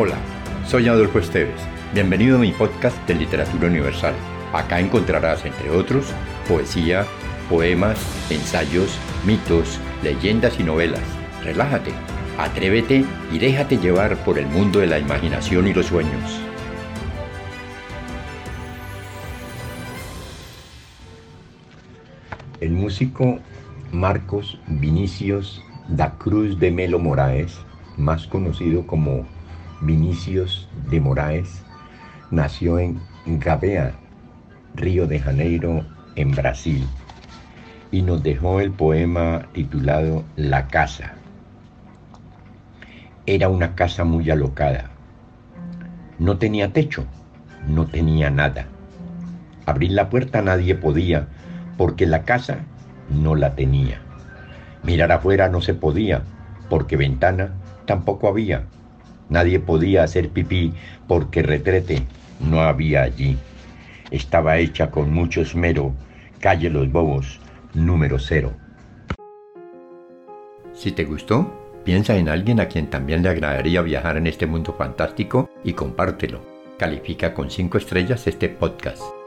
Hola, soy Adolfo Esteves. Bienvenido a mi podcast de Literatura Universal. Acá encontrarás, entre otros, poesía, poemas, ensayos, mitos, leyendas y novelas. Relájate, atrévete y déjate llevar por el mundo de la imaginación y los sueños. El músico Marcos Vinicius da Cruz de Melo Moraes, más conocido como Vinicius de Moraes nació en Gabea, Río de Janeiro, en Brasil, y nos dejó el poema titulado La casa. Era una casa muy alocada. No tenía techo, no tenía nada. Abrir la puerta nadie podía, porque la casa no la tenía. Mirar afuera no se podía, porque ventana tampoco había. Nadie podía hacer pipí porque retrete no había allí. Estaba hecha con mucho esmero, calle Los Bobos, número cero. Si te gustó, piensa en alguien a quien también le agradaría viajar en este mundo fantástico y compártelo. Califica con 5 estrellas este podcast.